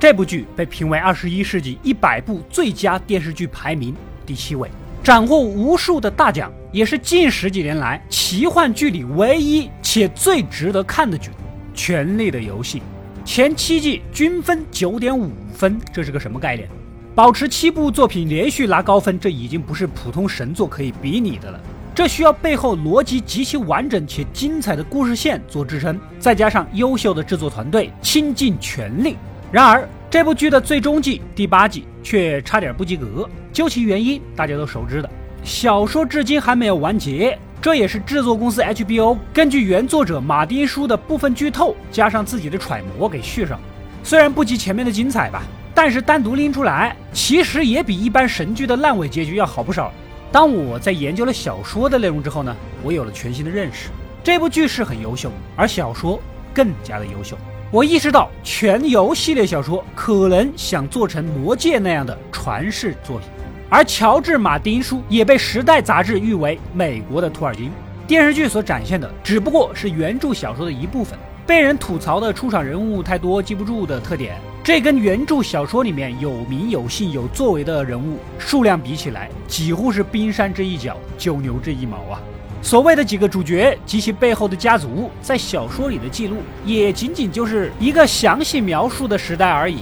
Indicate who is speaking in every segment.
Speaker 1: 这部剧被评为二十一世纪一百部最佳电视剧排名第七位，斩获无数的大奖，也是近十几年来奇幻剧里唯一且最值得看的剧。《权力的游戏》前七季均分九点五分，这是个什么概念？保持七部作品连续拿高分，这已经不是普通神作可以比拟的了。这需要背后逻辑极其完整且精彩的故事线做支撑，再加上优秀的制作团队倾尽全力。然而，这部剧的最终季第八季却差点不及格。究其原因，大家都熟知的，小说至今还没有完结，这也是制作公司 HBO 根据原作者马丁书的部分剧透，加上自己的揣摩给续上。虽然不及前面的精彩吧。但是单独拎出来，其实也比一般神剧的烂尾结局要好不少。当我在研究了小说的内容之后呢，我有了全新的认识。这部剧是很优秀，而小说更加的优秀。我意识到全游系列小说可能想做成《魔戒》那样的传世作品，而乔治·马丁书也被《时代》杂志誉为美国的托尔金。电视剧所展现的只不过是原著小说的一部分，被人吐槽的出场人物太多记不住的特点。这跟原著小说里面有名有姓有作为的人物数量比起来，几乎是冰山之一角，九牛之一毛啊！所谓的几个主角及其背后的家族，在小说里的记录，也仅仅就是一个详细描述的时代而已。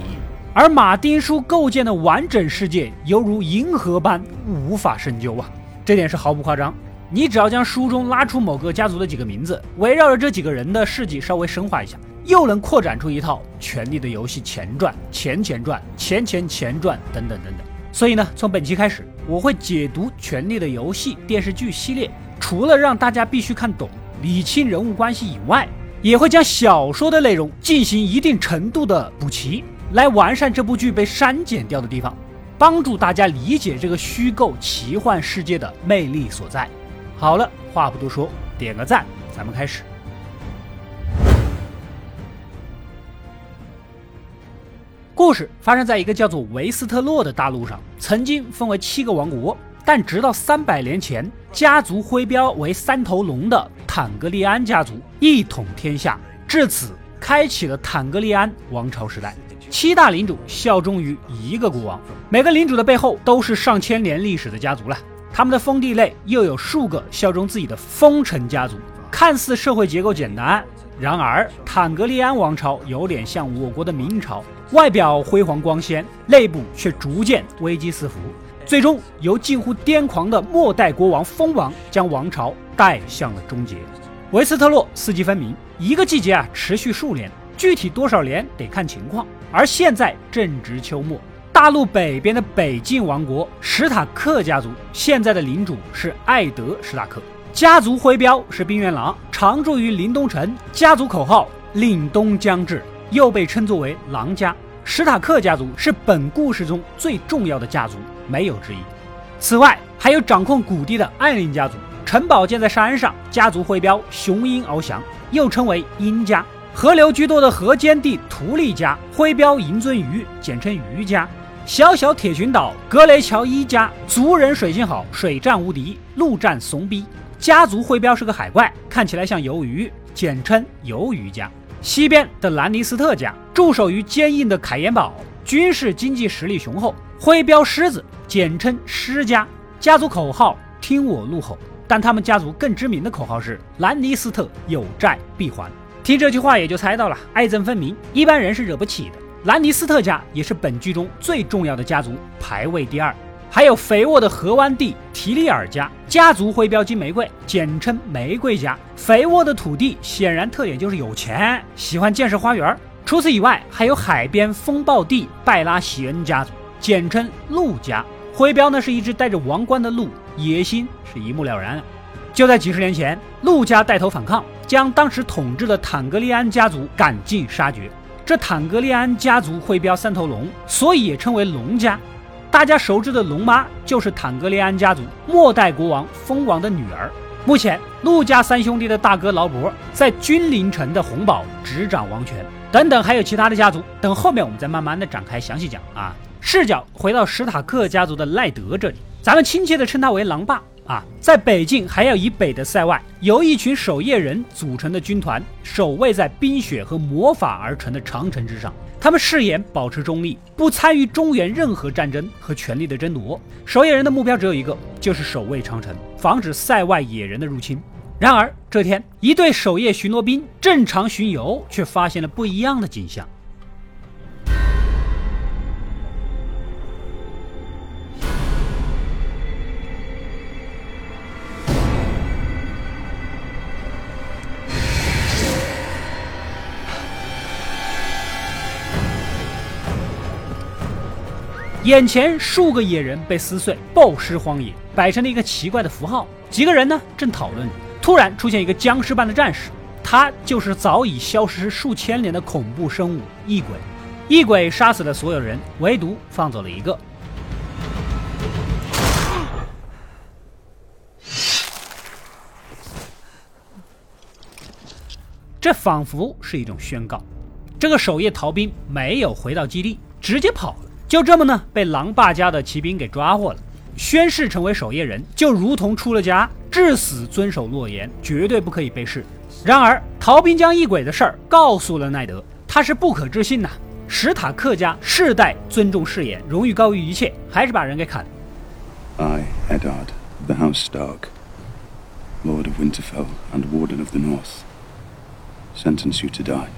Speaker 1: 而马丁书构建的完整世界，犹如银河般无法深究啊！这点是毫不夸张。你只要将书中拉出某个家族的几个名字，围绕着这几个人的事迹稍微深化一下。又能扩展出一套《权力的游戏》前传、前前传、前前前传等等等等。所以呢，从本期开始，我会解读《权力的游戏》电视剧系列，除了让大家必须看懂、理清人物关系以外，也会将小说的内容进行一定程度的补齐，来完善这部剧被删减掉的地方，帮助大家理解这个虚构奇幻世界的魅力所在。好了，话不多说，点个赞，咱们开始。故事发生在一个叫做维斯特洛的大陆上，曾经分为七个王国，但直到三百年前，家族徽标为三头龙的坦格利安家族一统天下，至此开启了坦格利安王朝时代。七大领主效忠于一个国王，每个领主的背后都是上千年历史的家族了，他们的封地内又有数个效忠自己的封臣家族，看似社会结构简单。然而，坦格利安王朝有点像我国的明朝，外表辉煌光鲜，内部却逐渐危机四伏，最终由近乎癫狂的末代国王蜂王将王朝带向了终结。维斯特洛四季分明，一个季节啊持续数年，具体多少年得看情况。而现在正值秋末，大陆北边的北境王国史塔克家族，现在的领主是艾德史塔克。家族徽标是冰原狼，常驻于临冬城。家族口号“凛冬将至”，又被称作为“狼家”。史塔克家族是本故事中最重要的家族，没有之一。此外，还有掌控谷地的艾琳家族，城堡建在山上，家族徽标雄鹰翱翔，又称为鹰家。河流居多的河间地图利家，徽标银鳟鱼，简称鱼家。小小铁群岛格雷乔伊家，族人水性好，水战无敌，陆战怂逼。家族徽标是个海怪，看起来像鱿鱼，简称鱿鱼家。西边的兰尼斯特家驻守于坚硬的凯岩堡，军事经济实力雄厚，徽标狮子，简称狮家。家族口号听我怒吼，但他们家族更知名的口号是兰尼斯特有债必还。听这句话也就猜到了，爱憎分明，一般人是惹不起的。兰尼斯特家也是本剧中最重要的家族，排位第二。还有肥沃的河湾地提利尔家家族徽标金玫瑰，简称玫瑰家。肥沃的土地显然特点就是有钱，喜欢建设花园。除此以外，还有海边风暴地拜拉席恩家族，简称鹿家。徽标呢是一只戴着王冠的鹿，野心是一目了然。就在几十年前，鹿家带头反抗，将当时统治的坦格利安家族赶尽杀绝。这坦格利安家族徽标三头龙，所以也称为龙家。大家熟知的龙妈就是坦格利安家族末代国王蜂王的女儿。目前，陆家三兄弟的大哥劳勃在君临城的红堡执掌王权，等等，还有其他的家族，等后面我们再慢慢的展开详细讲啊。视角回到史塔克家族的赖德这里，咱们亲切的称他为狼爸。啊，在北境还要以北的塞外，由一群守夜人组成的军团，守卫在冰雪和魔法而成的长城之上。他们誓言保持中立，不参与中原任何战争和权力的争夺。守夜人的目标只有一个，就是守卫长城，防止塞外野人的入侵。然而这天，一队守夜巡逻兵正常巡游，却发现了不一样的景象。眼前数个野人被撕碎，暴尸荒野，摆成了一个奇怪的符号。几个人呢正讨论着，突然出现一个僵尸般的战士，他就是早已消失数千年的恐怖生物异鬼。异鬼杀死了所有人，唯独放走了一个。这仿佛是一种宣告：这个守夜逃兵没有回到基地，直接跑了。就这么呢，被狼爸家的骑兵给抓获了，宣誓成为守夜人，就如同出了家，至死遵守诺言，绝对不可以被弑。然而，逃兵将异鬼的事儿告诉了奈德，他是不可置信呐。史塔克家世代尊重誓言，荣誉高于一切，还是把人给砍了。
Speaker 2: I, Edard, the House Stark, Lord of Winterfell and Warden of the North, sentence you to die.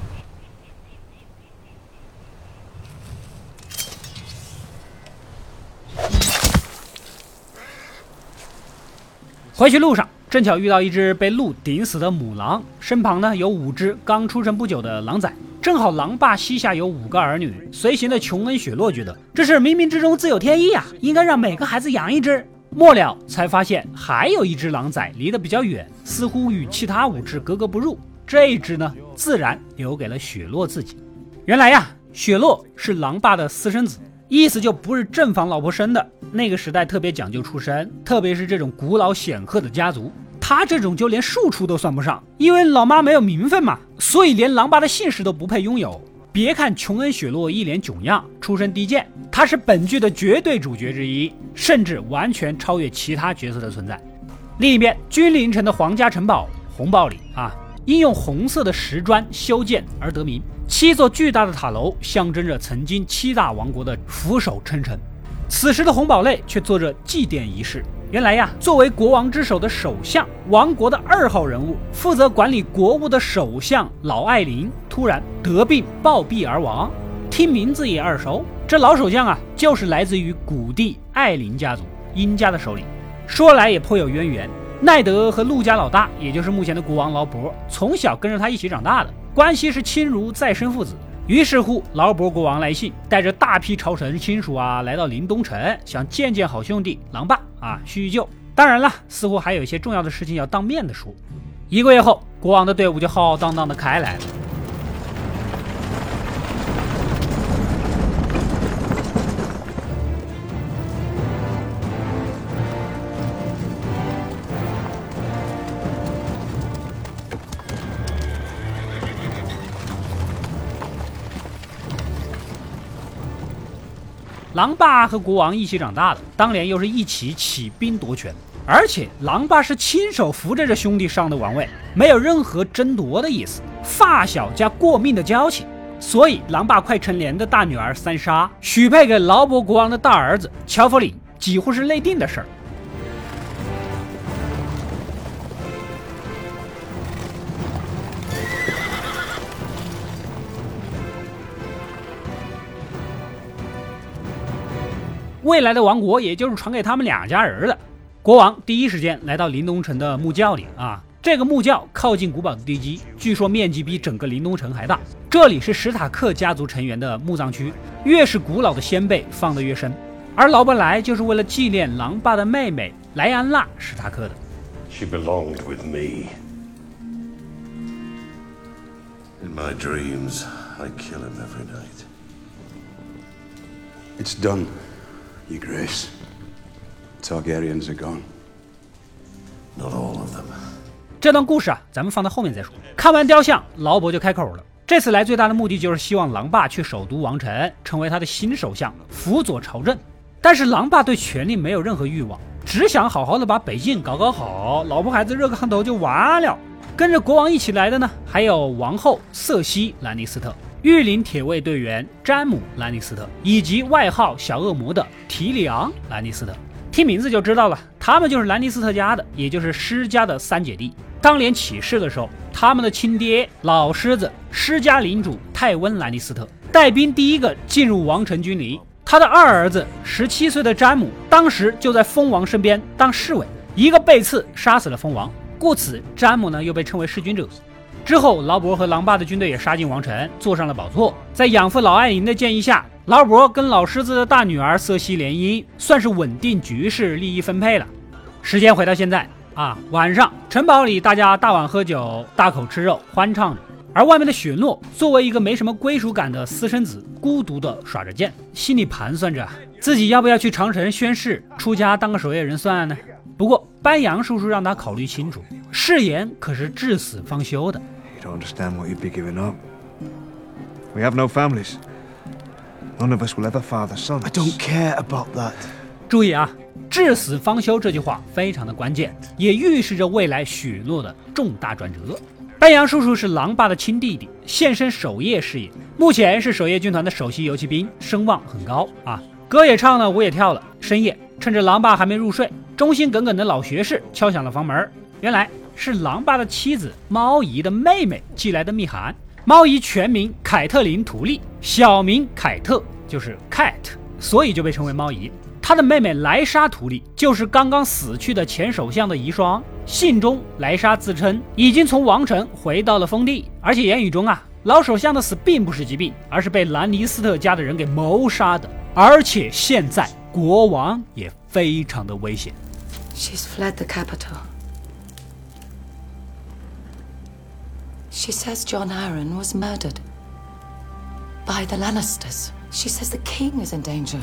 Speaker 1: 回去路上，正巧遇到一只被鹿顶死的母狼，身旁呢有五只刚出生不久的狼崽。正好狼爸膝下有五个儿女，随行的琼恩·雪洛觉得这是冥冥之中自有天意啊，应该让每个孩子养一只。末了才发现还有一只狼崽离得比较远，似乎与其他五只格格不入。这一只呢，自然留给了雪洛自己。原来呀，雪洛是狼爸的私生子。意思就不是正房老婆生的。那个时代特别讲究出身，特别是这种古老显赫的家族，他这种就连庶出都算不上，因为老妈没有名分嘛，所以连狼爸的姓氏都不配拥有。别看琼恩·雪洛一脸囧样，出身低贱，他是本剧的绝对主角之一，甚至完全超越其他角色的存在。另一边，君临城的皇家城堡红堡里啊。因用红色的石砖修建而得名，七座巨大的塔楼象征着曾经七大王国的俯首称臣。此时的红堡内却做着祭奠仪式。原来呀，作为国王之首的首相，王国的二号人物，负责管理国务的首相老艾琳突然得病暴毙而亡。听名字也耳熟，这老首相啊，就是来自于古帝艾琳家族殷家的首领。说来也颇有渊源。奈德和陆家老大，也就是目前的国王劳勃，从小跟着他一起长大的，关系是亲如再生父子。于是乎，劳勃国王来信，带着大批朝臣亲属啊，来到临冬城，想见见好兄弟狼爸啊，叙叙旧。当然了，似乎还有一些重要的事情要当面的说。一个月后，国王的队伍就浩浩荡荡的开来了。狼爸和国王一起长大的，当年又是一起起兵夺权，而且狼爸是亲手扶着这兄弟上的王位，没有任何争夺的意思，发小加过命的交情。所以，狼爸快成年的大女儿三莎许配给劳勃国王的大儿子乔弗里，几乎是内定的事儿。未来的王国，也就是传给他们两家人的。国王第一时间来到林东城的墓窖里啊，这个墓窖靠近古堡的地基，据说面积比整个林东城还大。这里是史塔克家族成员的墓葬区，越是古老的先辈放得越深。而劳勃莱就是为了纪念狼爸的妹妹莱安娜·史塔克的。
Speaker 3: She belonged with me. In my dreams, I kill him every night.
Speaker 2: It's done. Your Grace, Targaryens are gone.
Speaker 3: Not all of them.
Speaker 1: 这段故事啊，咱们放到后面再说。看完雕像，劳勃就开口了。这次来最大的目的就是希望狼爸去首都王城，成为他的新首相，辅佐朝政。但是狼爸对权力没有任何欲望，只想好好的把北境搞搞好，老婆孩子热个炕头就完了。跟着国王一起来的呢，还有王后瑟西·兰尼斯特、御林铁卫队员詹姆·兰尼斯特，以及外号小恶魔的提里昂·兰尼斯特。听名字就知道了，他们就是兰尼斯特家的，也就是施家的三姐弟。当年起事的时候，他们的亲爹老狮子施家领主泰温·兰尼斯特带兵第一个进入王城君临，他的二儿子十七岁的詹姆当时就在蜂王身边当侍卫，一个背刺杀死了蜂王。故此，詹姆呢又被称为弑君者。之后，劳勃和狼爸的军队也杀进王城，坐上了宝座。在养父老艾琳的建议下，劳勃跟老狮子的大女儿瑟西联姻，算是稳定局势、利益分配了。时间回到现在啊，晚上城堡里大家大碗喝酒、大口吃肉，欢唱着。而外面的雪诺作为一个没什么归属感的私生子，孤独的耍着剑，心里盘算着自己要不要去长城宣誓出家当个守夜人算呢？不过班扬叔叔让他考虑清楚，誓言可是至死方休的。
Speaker 4: You don't understand what you'd be giving up. We have no families. None of us will ever father sons.
Speaker 5: I don't care about that.
Speaker 1: 注意啊，至死方休这句话非常的关键，也预示着未来许诺的重大转折。班扬叔叔是狼爸的亲弟弟，现身守夜事业，目前是守夜军团的首席游骑兵，声望很高啊。歌也唱了，舞也跳了。深夜，趁着狼爸还没入睡。忠心耿耿的老学士敲响了房门，原来是狼爸的妻子猫姨的妹妹寄来的密函。猫姨全名凯特琳·图利，小名凯特，就是 Cat，所以就被称为猫姨。她的妹妹莱莎·图利就是刚刚死去的前首相的遗孀。信中，莱莎自称已经从王城回到了封地，而且言语中啊，老首相的死并不是疾病，而是被兰尼斯特家的人给谋杀的，而且现在国王也非常的危险。
Speaker 6: She's fled the capital. She says John Aaron was murdered by the Lannisters. She says the king is in danger.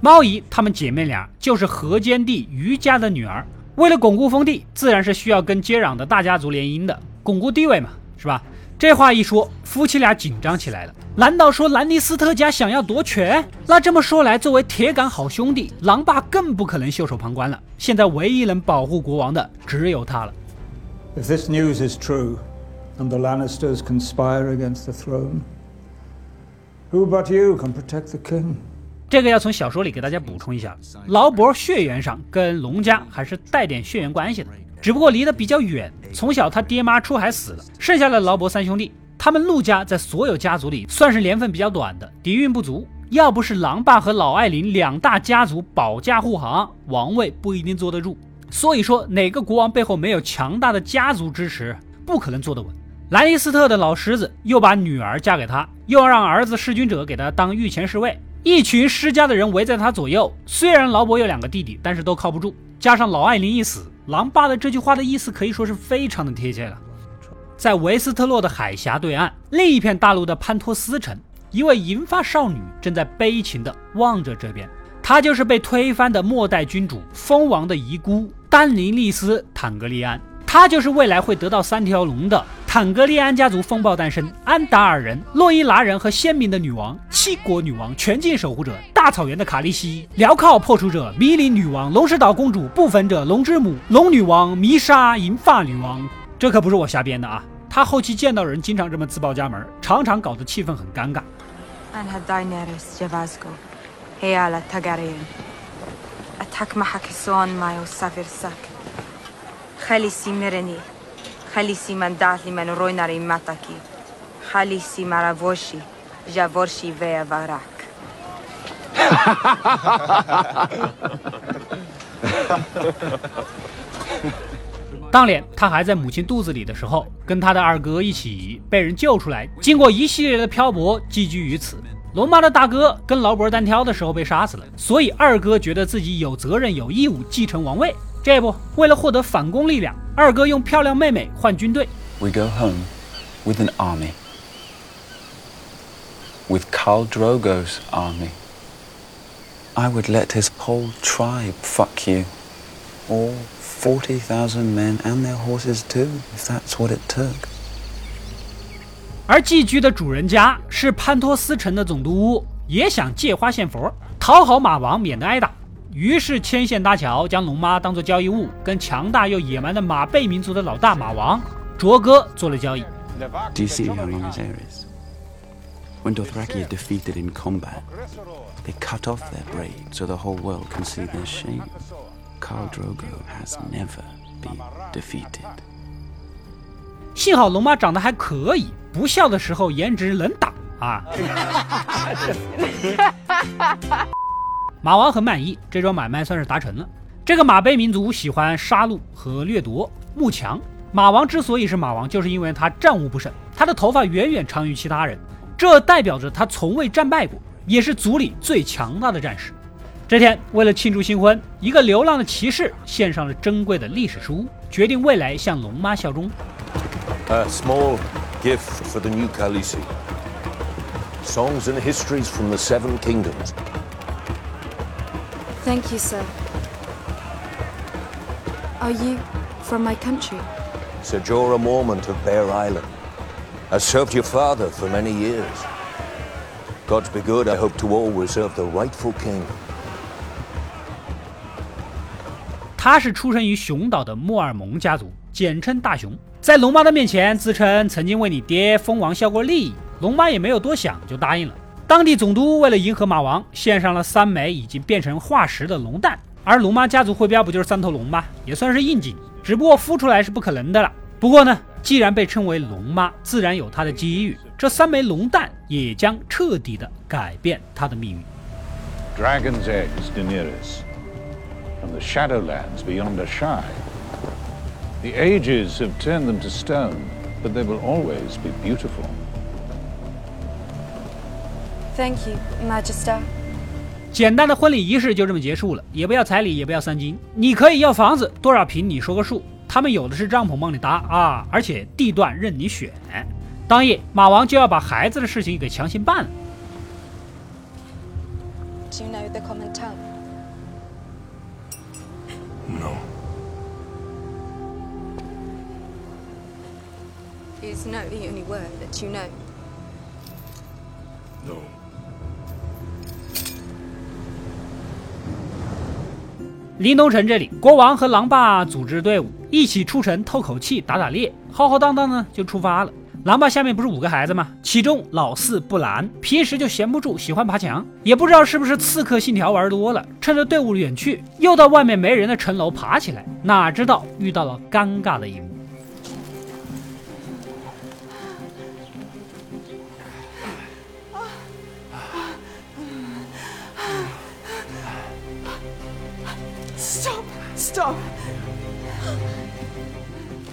Speaker 1: 猫姨她们姐妹俩就是河间地余家的女儿，为了巩固封地，自然是需要跟接壤的大家族联姻的，巩固地位嘛，是吧？这话一说，夫妻俩紧张起来了。难道说兰尼斯特家想要夺权？那这么说来，作为铁杆好兄弟，狼爸更不可能袖手旁观了。现在唯一能保护国王的，只有他了。
Speaker 5: If this news is true, and the Lannisters conspire against the throne, who but you can protect the king?
Speaker 1: 这个要从小说里给大家补充一下，劳勃血缘上跟龙家还是带点血缘关系的，只不过离得比较远。从小他爹妈出海死了，剩下的劳勃三兄弟。他们陆家在所有家族里算是年份比较短的，底蕴不足。要不是狼爸和老艾琳两大家族保驾护航，王位不一定坐得住。所以说，哪个国王背后没有强大的家族支持，不可能坐得稳。兰尼斯特的老狮子又把女儿嫁给他，又要让儿子弑君者给他当御前侍卫，一群施家的人围在他左右。虽然劳勃有两个弟弟，但是都靠不住。加上老艾琳一死，狼爸的这句话的意思可以说是非常的贴切了。在维斯特洛的海峡对岸，另一片大陆的潘托斯城，一位银发少女正在悲情地望着这边。她就是被推翻的末代君主蜂王的遗孤丹尼利斯·坦格利安。她就是未来会得到三条龙的坦格利安家族风暴诞生，安达尔人、洛伊拉人和鲜明的女王，七国女王，全境守护者，大草原的卡利西，镣铐破除者，迷离女王，龙石岛公主，不分者，龙之母，龙女王，弥沙，银发女王。这可不是我瞎编的啊！他后期见到人经常这么自报家门，常常搞得气氛很尴尬。
Speaker 7: Halisi mandatli men roinari mataki. Halisi maravoshi, javorshi vea varak.
Speaker 1: 当年他还在母亲肚子里的时候，跟他的二哥一起被人救出来，经过一系列的漂泊，寄居于此。龙妈的大哥跟劳勃单挑的时候被杀死了，所以二哥觉得自己有责任、有义务继承王位，这不，为了获得反攻力量，二哥用漂亮妹妹换军队。
Speaker 8: We go home with an army, with Karl Drogo's army. I would let his whole tribe fuck you, all. forty thousand men and their horses too, if that's what it took.
Speaker 1: 而寄居的主人家是潘托斯城的总督屋，也想借花献佛，讨好马王，免得挨打。于是牵线搭桥，将龙妈当做交易物，跟强大又野蛮的马背民族的老大马王卓哥做了交易。
Speaker 8: Do you see how long his hair is? When Dothraki are defeated in combat, they cut off their braid so the whole world can see their shame. Khal Drogo has never been defeated.
Speaker 1: 幸好龙妈长得还可以，不笑的时候颜值能打啊！马王很满意，这桩买卖算是达成了。这个马背民族喜欢杀戮和掠夺，慕强。马王之所以是马王，就是因为他战无不胜，他的头发远远长于其他人，这代表着他从未战败过，也是族里最强大的战士。这天，为了庆祝新婚，一个流浪的骑士献上了珍贵的历史书，决定未来向龙妈效忠。
Speaker 3: A small gift for the new Khaleesi. Songs and histories from the Seven Kingdoms.
Speaker 7: Thank you, sir. Are you from my country?
Speaker 3: Sir Jorah Mormont of Bear Island. I served your father for many years. Gods be good, I hope to always serve the rightful king.
Speaker 1: 他是出生于熊岛的莫尔蒙家族，简称大熊。在龙妈的面前，自称曾经为你爹封王效过力，龙妈也没有多想就答应了。当地总督为了迎合马王，献上了三枚已经变成化石的龙蛋，而龙妈家族徽标不就是三头龙吗？也算是应景，只不过孵出来是不可能的了。不过呢，既然被称为龙妈，自然有她的机遇，这三枚龙蛋也将彻底的改变她的命运。
Speaker 9: Dragon's eggs, Daenerys, from the Shadowlands beyond Ashai. The ages have turned them to stone, but they will always be beautiful.
Speaker 7: Thank you, Magister.
Speaker 1: 简单的婚礼仪式就这么结束了，也不要彩礼，也不要三金，你可以要房子，多少平你说个数。他们有的是帐篷帮你搭啊，而且地段任你选。当夜，马王就要把孩子的事情给强行办了。
Speaker 7: Do you know the common tongue?
Speaker 3: No.
Speaker 7: Is no the only word that you know?
Speaker 3: No.
Speaker 1: 临冬城这里，国王和狼爸组织队伍一起出城透口气、打打猎，浩浩荡荡呢就出发了。狼爸下面不是五个孩子吗？其中老四布兰平时就闲不住，喜欢爬墙，也不知道是不是刺客信条玩多了，趁着队伍远去，又到外面没人的城楼爬起来，哪知道遇到了尴尬的一幕。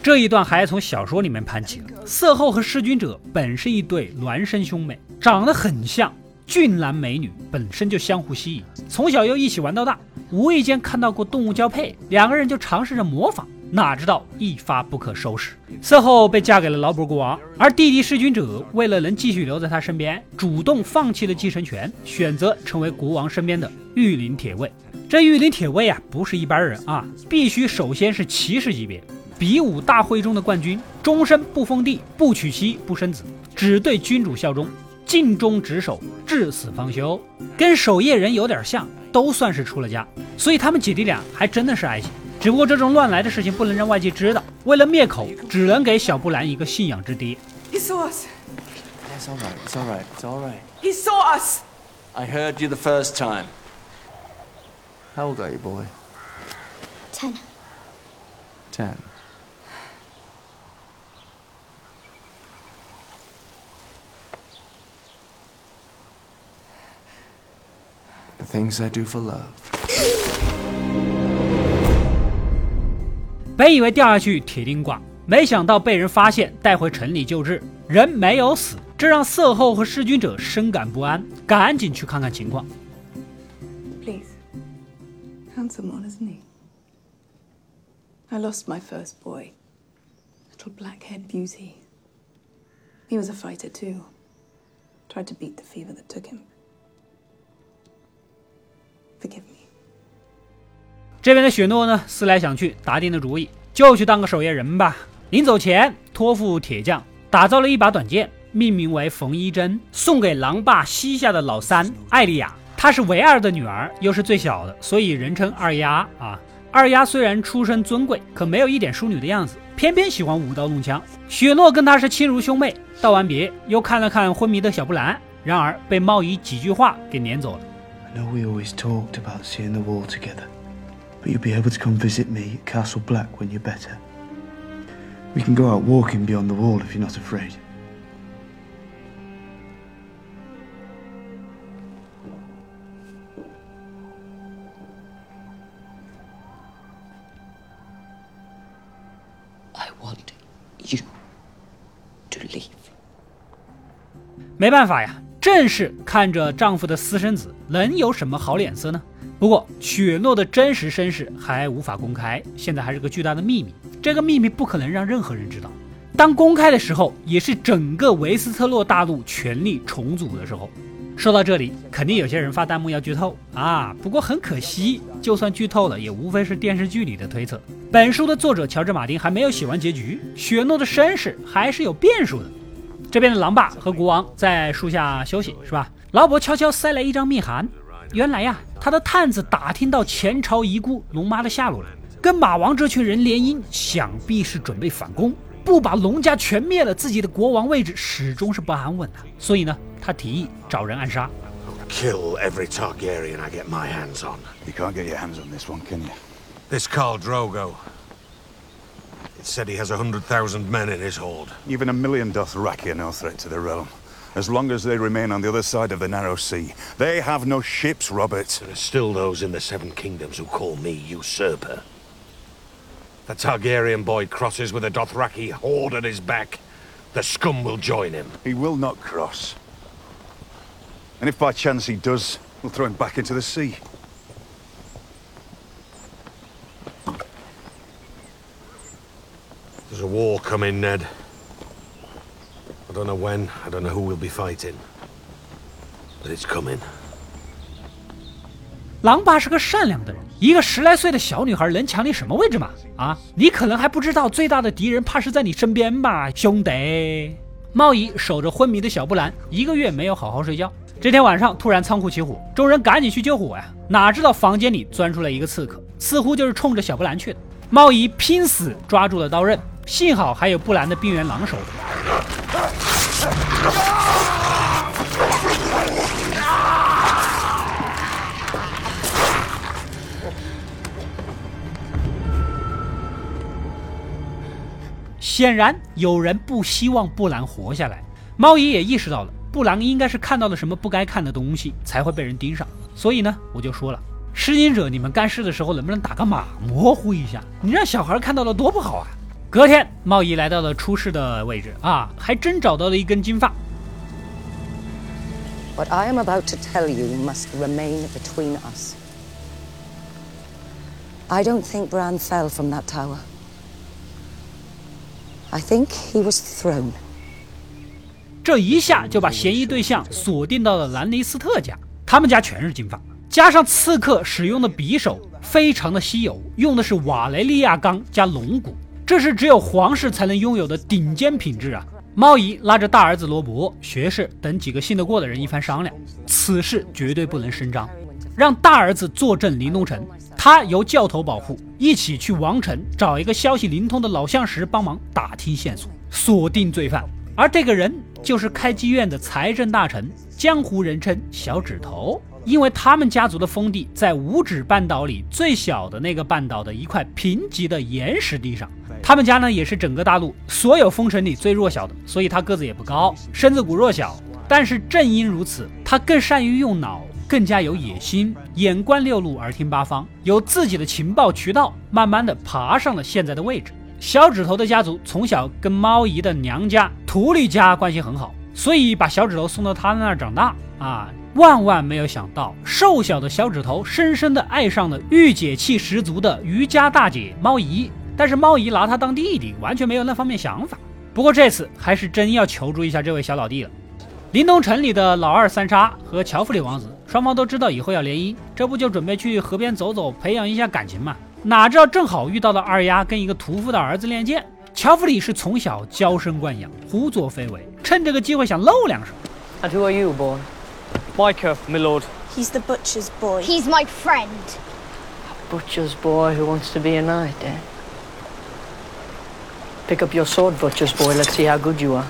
Speaker 1: 这一段还从小说里面盘起。色后和弑君者本是一对孪生兄妹，长得很像，俊男美女，本身就相互吸引，从小又一起玩到大。无意间看到过动物交配，两个人就尝试着模仿，哪知道一发不可收拾。色后被嫁给了劳勃国王，而弟弟弑君者为了能继续留在他身边，主动放弃了继承权，选择成为国王身边的御林铁卫。这御林铁卫啊，不是一般人啊，必须首先是骑士级别。比武大会中的冠军，终身不封地、不娶妻、不生子，只对君主效忠，尽忠职守，至死方休。跟守夜人有点像，都算是出了家。所以他们姐弟俩还真的是爱情。只不过这种乱来的事情不能让外界知道，为了灭口，只能给小布兰一个信仰之爹。
Speaker 6: He saw us.
Speaker 10: It's all right. It's all right. It's all right.
Speaker 6: He saw us.
Speaker 10: I heard you the first time. How old are you, boy?
Speaker 7: Ten.
Speaker 10: Ten. The things I do for love.
Speaker 1: 本以为掉下去铁定挂，没想到被人发现，带回城里救治，人没有死，这让色后和弑君者深感不安，赶紧去看看情况。
Speaker 6: Please. Handsome one, isn't he? I lost my first boy. Little black-haired beauty. He was a fighter too. Tried to beat the fever that took him. Forgive me.
Speaker 1: 这边的雪诺呢，思来想去，打定了主意，就去当个守夜人吧。临走前，托付铁匠打造了一把短剑，命名为冯一针，送给狼爸膝下的老三艾丽亚，她是唯二的女儿，又是最小的，所以人称二丫啊。二丫虽然出身尊贵，可没有一点淑女的样子，偏偏喜欢舞刀弄枪。雪诺跟她是亲如兄妹，道完别又看了看昏迷的小布兰，然而被猫姨几句话给撵走了。
Speaker 11: I know we always talked about seeing the wall together, but you'll be able to come visit me at Castle Black when you're better. We can go out walking beyond the wall if you're not afraid.
Speaker 12: I want you to leave.
Speaker 1: 没办法呀，正是看着丈夫的私生子，能有什么好脸色呢？不过雪诺的真实身世还无法公开，现在还是个巨大的秘密。这个秘密不可能让任何人知道。当公开的时候，也是整个维斯特洛大陆权力重组的时候。说到这里，肯定有些人发弹幕要剧透啊！不过很可惜，就算剧透了，也无非是电视剧里的推测。本书的作者乔治·马丁还没有写完结局，雪诺的身世还是有变数的。这边的狼爸和国王在树下休息，是吧？劳勃悄悄塞来一张密函，原来呀，他的探子打听到前朝遗孤龙妈的下落了，跟马王这群人联姻，想必是准备反攻。不把龙家全灭了，自己的国王位置始终是不安稳的。所以呢，他提议找人暗杀。
Speaker 13: Kill every Targaryen I get my hands on.
Speaker 2: You can't get your hands on this one, can you?
Speaker 13: This Khal Drogo. It said he has a hundred thousand men in his hold.
Speaker 2: Even a million Dothraki are no threat to the realm. As long as they remain on the other side of the narrow sea. They have no ships, Robert.
Speaker 13: There are still those in the Seven Kingdoms who call me usurper. The Targaryen boy crosses with a Dothraki horde at his back. The scum will join him.
Speaker 2: He will not cross. And if by chance he does, we'll throw him back into the sea.
Speaker 13: There's a war coming, Ned. I don't know when, I don't know who we'll be fighting. But it's coming.
Speaker 1: 狼爸是个善良的人，一个十来岁的小女孩能抢你什么位置吗？啊，你可能还不知道，最大的敌人怕是在你身边吧，兄弟。茂姨守着昏迷的小布兰，一个月没有好好睡觉。这天晚上突然仓库起火，众人赶紧去救火呀，哪知道房间里钻出来一个刺客，似乎就是冲着小布兰去的。茂姨拼死抓住了刀刃，幸好还有布兰的冰原狼守着。显然有人不希望布兰活下来。猫姨也意识到了，布兰应该是看到了什么不该看的东西，才会被人盯上。所以呢，我就说了，施隐者，你们干事的时候能不能打个码，模糊一下？你让小孩看到了多不好啊！隔天，茂姨来到了出事的位置啊，还真找到了一根金发。
Speaker 12: What I am about to tell you must remain between us. I don't think Bran fell from that tower. I think he was thrown.
Speaker 1: 这一下就把嫌疑对象锁定到了兰尼斯特家，他们家全是金发，加上刺客使用的匕首非常的稀有，用的是瓦雷利亚钢加龙骨，这是只有皇室才能拥有的顶尖品质啊！猫姨拉着大儿子罗伯、学士等几个信得过的人一番商量，此事绝对不能声张，让大儿子坐镇临冬城，他由教头保护，一起去王城找一个消息灵通的老相识帮忙打听线索，锁定罪犯。而这个人就是开妓院的财政大臣，江湖人称小指头，因为他们家族的封地在五指半岛里最小的那个半岛的一块贫瘠的岩石地上。他们家呢也是整个大陆所有封城里最弱小的，所以他个子也不高，身子骨弱小。但是正因如此，他更善于用脑，更加有野心，眼观六路，耳听八方，有自己的情报渠道，慢慢的爬上了现在的位置。小指头的家族从小跟猫姨的娘家图利家关系很好，所以把小指头送到他那儿长大啊。万万没有想到，瘦小的小指头深深的爱上了御姐气十足的渔家大姐猫姨。但是猫姨拿他当弟弟，完全没有那方面想法。不过这次还是真要求助一下这位小老弟了。林东城里的老二三杀和乔弗里王子，双方都知道以后要联姻，这不就准备去河边走走，培养一下感情嘛？哪知道正好遇到了二丫跟一个屠夫的儿子练剑。乔弗里是从小娇生惯养，胡作非为，趁这个机会想露两手。
Speaker 14: Mycah, my lord.
Speaker 15: He's the butcher's boy.
Speaker 14: He's my friend.
Speaker 16: A Butcher's boy who wants to be a knight, eh? Pick up your sword, butcher's boy. Let's see how good you are.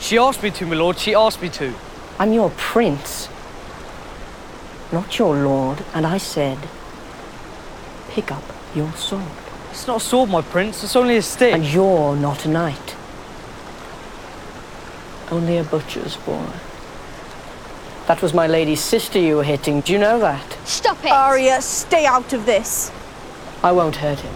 Speaker 10: She asked me to, my lord. She asked me to.
Speaker 16: I'm your prince, not your lord, and I said, pick up your sword.
Speaker 10: It's not a sword, my prince. It's only a stick.
Speaker 16: And you're not a knight. Only a butcher's boy. That was my lady's sister you were hitting. Do you know that?
Speaker 14: Stop it!
Speaker 15: Arya, stay out of this.
Speaker 16: I won't hurt him.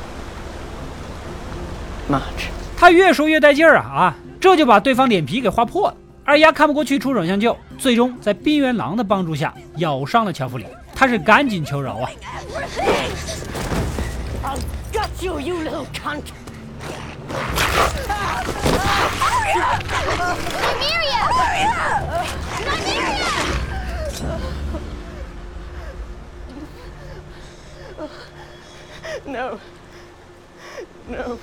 Speaker 16: Much.
Speaker 1: 他越说越带劲儿啊啊！这就把对方脸皮给划破了。二丫看不过去，出手相救，最终在冰原狼的帮助下咬伤了乔弗里。他是赶紧求饶啊
Speaker 16: you, you little cunt! No. No.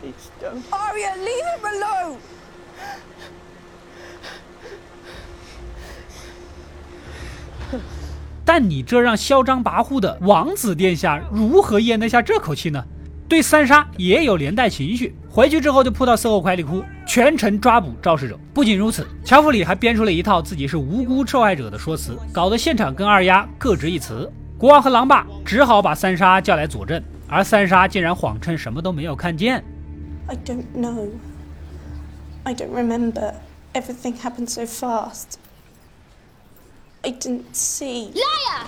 Speaker 16: Please don't.
Speaker 15: Arya, leave him alone!
Speaker 1: 但你这让嚣张跋扈的王子殿下如何咽得下这口气呢？对三杀也有连带情绪，回去之后就扑到色后怀里哭，全程抓捕肇事者。不仅如此，乔弗里还编出了一套自己是无辜受害者的说辞，搞得现场跟二丫各执一词。国王和狼爸只好把三杀叫来佐证，而三杀竟然谎称什么都没有看见。
Speaker 15: I don't know. I don't remember. Everything happened so fast. I didn't see.
Speaker 14: Liar!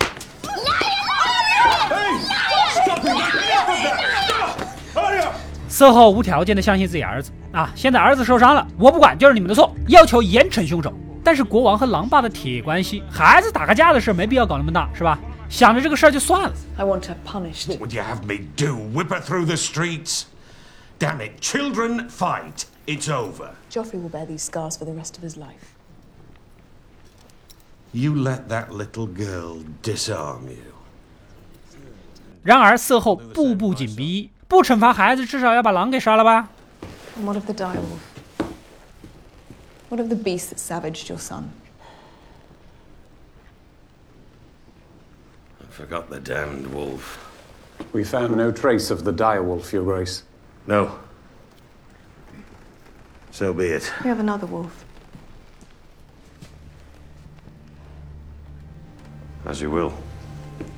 Speaker 13: Stop it! Enough of that! Stop! Hurry up!
Speaker 1: 色后无条件的相信自己儿子啊！现在儿子受伤了，我不管，就是你们的错，要求严惩凶手。但是国王和狼爸的铁关系，孩子打个架的事没必要搞那么大，是吧？想着这个事儿就算了。
Speaker 16: I want her punished.
Speaker 13: What would you have me do? Whip her through the streets? Damn it, children fight. It's over.
Speaker 6: Joffrey will bear these scars for the rest of his life.
Speaker 13: You let that little girl disarm you.
Speaker 1: 然而色后步步紧逼，不惩罚孩子，至少要把狼给杀了吧？
Speaker 6: And what of the direwolf? What of the beast that savaged your son?
Speaker 13: Forgot the damned wolf.
Speaker 17: We found no trace of the direwolf, Your Grace.
Speaker 13: No. So be it.
Speaker 6: We have another wolf.
Speaker 13: As you will.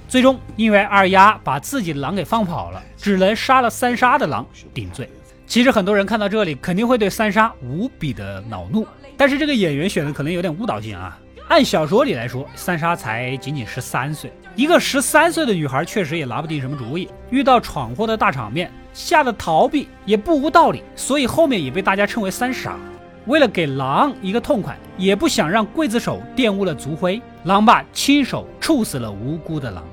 Speaker 1: 最终，因为二丫把自己的狼给放跑了，只能杀了三杀的狼顶罪。其实很多人看到这里，肯定会对三杀无比的恼怒，但是这个演员选的可能有点误导性啊。按小说里来说，三杀才仅仅十三岁，一个十三岁的女孩确实也拿不定什么主意，遇到闯祸的大场面，吓得逃避也不无道理，所以后面也被大家称为三傻。为了给狼一个痛快，也不想让刽子手玷污了族徽，狼爸亲手处死了无辜的狼。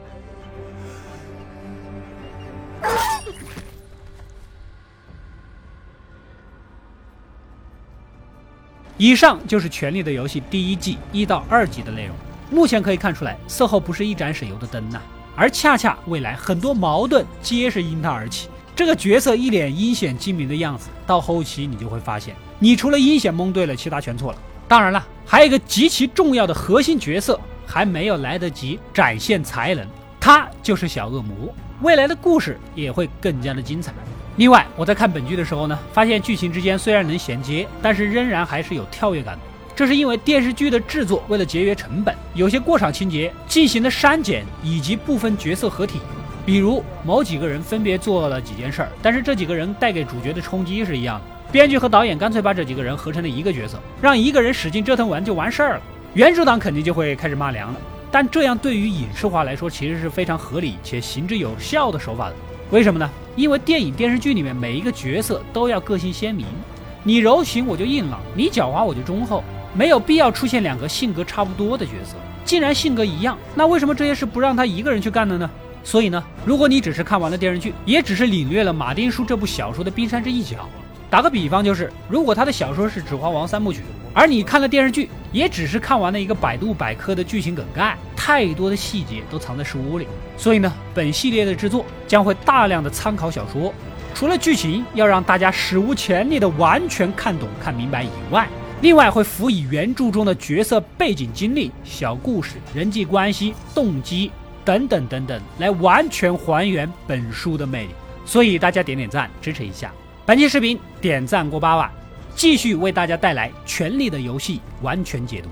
Speaker 1: 以上就是《权力的游戏》第一季一到二集的内容。目前可以看出来，色后不是一盏省油的灯呐、而恰恰未来很多矛盾皆是因他而起。这个角色一脸阴险精明的样子，到后期你就会发现，你除了阴险蒙对了，其他全错了。当然了，还有一个极其重要的核心角色还没有来得及展现才能，他就是小恶魔。未来的故事也会更加的精彩。另外，我在看本剧的时候呢，发现剧情之间虽然能衔接，但是仍然还是有跳跃感的。这是因为电视剧的制作为了节约成本，有些过场情节进行了删减，以及部分角色合体。比如某几个人分别做了几件事儿，但是这几个人带给主角的冲击是一样的。编剧和导演干脆把这几个人合成了一个角色，让一个人使劲折腾完就完事儿了。原著党肯定就会开始骂娘了。但这样对于影视化来说，其实是非常合理且行之有效的手法的。为什么呢？因为电影、电视剧里面每一个角色都要个性鲜明，你柔情我就硬朗，你狡猾我就忠厚，没有必要出现两个性格差不多的角色。既然性格一样，那为什么这些事不让他一个人去干了呢？所以呢，如果你只是看完了电视剧，也只是领略了马丁叔这部小说的冰山之一角。打个比方，就是如果他的小说是《指环王》三部曲，而你看了电视剧，也只是看完了一个百度百科的剧情梗概，太多的细节都藏在书里。所以呢，本系列的制作将会大量的参考小说，除了剧情要让大家史无前例的完全看懂看明白以外，另外会辅以原著中的角色背景经历、小故事、人际关系、动机等等等等，来完全还原本书的魅力。所以大家点点赞支持一下。本期视频点赞过八万，继续为大家带来《权力的游戏》完全解读。